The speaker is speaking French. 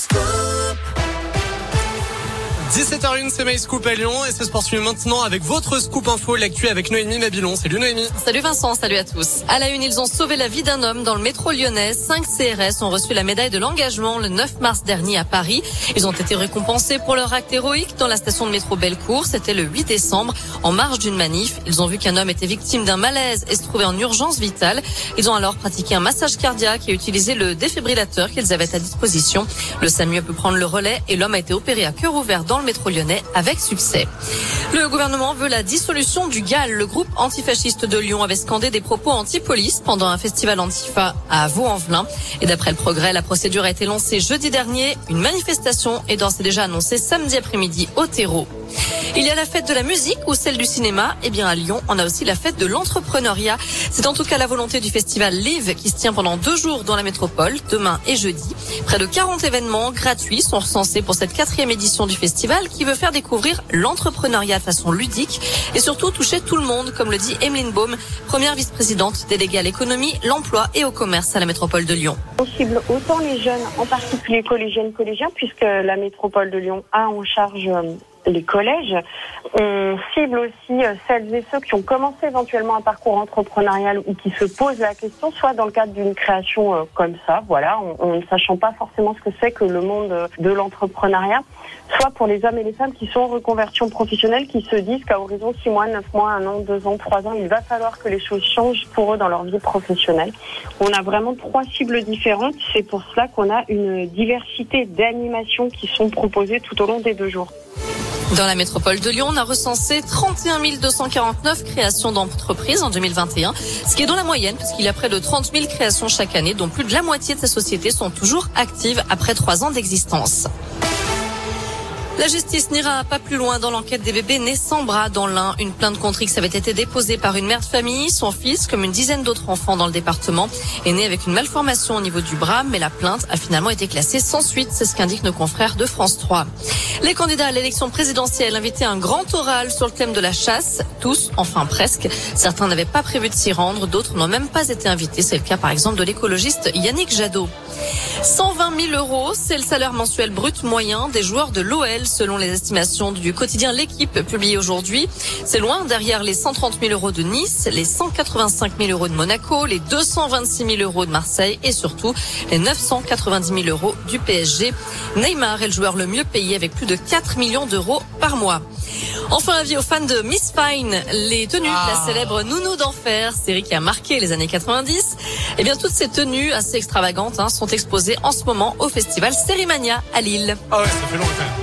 School. 17h01, c'est My Scoop à Lyon et c'est se poursuit maintenant avec votre Scoop Info, l'actu avec Noémie Mabilon. Salut Noémie. Salut Vincent, salut à tous. À la une, ils ont sauvé la vie d'un homme dans le métro lyonnais. Cinq CRS ont reçu la médaille de l'engagement le 9 mars dernier à Paris. Ils ont été récompensés pour leur acte héroïque dans la station de métro Bellecour. C'était le 8 décembre, en marge d'une manif. Ils ont vu qu'un homme était victime d'un malaise et se trouvait en urgence vitale. Ils ont alors pratiqué un massage cardiaque et utilisé le défibrillateur qu'ils avaient à disposition. Le SAMU a pu prendre le relais et l'homme a été opéré à cœur ouvert dans le métro lyonnais avec succès. Le gouvernement veut la dissolution du GAL. Le groupe antifasciste de Lyon avait scandé des propos anti-police pendant un festival antifa à Vaux-en-Velin. Et d'après le progrès, la procédure a été lancée jeudi dernier. Une manifestation est d'ores et déjà annoncée samedi après-midi au terreau. Il y a la fête de la musique ou celle du cinéma. Eh bien, à Lyon, on a aussi la fête de l'entrepreneuriat. C'est en tout cas la volonté du festival Live qui se tient pendant deux jours dans la métropole, demain et jeudi. Près de 40 événements gratuits sont recensés pour cette quatrième édition du festival qui veut faire découvrir l'entrepreneuriat de façon ludique et surtout toucher tout le monde, comme le dit Emeline Baum, première vice-présidente déléguée à l'économie, l'emploi et au commerce à la métropole de Lyon. On cible autant les jeunes, en particulier collégiennes, collégiens, puisque la métropole de Lyon a en charge euh, les collèges. On cible aussi euh, celles et ceux qui ont commencé éventuellement un parcours entrepreneurial ou qui se posent la question, soit dans le cadre d'une création euh, comme ça, voilà, en ne sachant pas forcément ce que c'est que le monde de l'entrepreneuriat, soit pour les hommes et les femmes qui sont en reconversion professionnelle, qui se disent qu'à horizon 6 mois, 9 mois, 1 an, 2 ans, 3 ans, il va falloir que les choses changent pour eux dans leur vie professionnelle. On a vraiment trois cibles différentes. C'est pour cela qu'on a une diversité d'animations qui sont proposées tout au long des deux jours. Dans la métropole de Lyon, on a recensé 31 249 créations d'entreprises en 2021, ce qui est dans la moyenne puisqu'il y a près de 30 000 créations chaque année, dont plus de la moitié de ces sociétés sont toujours actives après trois ans d'existence. La justice n'ira pas plus loin dans l'enquête des bébés nés sans bras dans l'un. Une plainte contre X avait été déposée par une mère de famille. Son fils, comme une dizaine d'autres enfants dans le département, est né avec une malformation au niveau du bras, mais la plainte a finalement été classée sans suite. C'est ce qu'indiquent nos confrères de France 3. Les candidats à l'élection présidentielle invitaient un grand oral sur le thème de la chasse. Tous, enfin presque. Certains n'avaient pas prévu de s'y rendre, d'autres n'ont même pas été invités. C'est le cas par exemple de l'écologiste Yannick Jadot. 120 000 euros, c'est le salaire mensuel brut moyen des joueurs de l'OL selon les estimations du quotidien L'équipe publié aujourd'hui. C'est loin derrière les 130 000 euros de Nice, les 185 000 euros de Monaco, les 226 000 euros de Marseille et surtout les 990 000 euros du PSG. Neymar est le joueur le mieux payé avec plus de 4 millions d'euros par mois. Enfin, avis aux fans de Miss Fine, les tenues de la célèbre Nounou d'enfer, série qui a marqué les années 90. Eh bien, toutes ces tenues assez extravagantes hein, sont exposées en ce moment au festival Sérimania à Lille. Ah ouais, ça fait longtemps.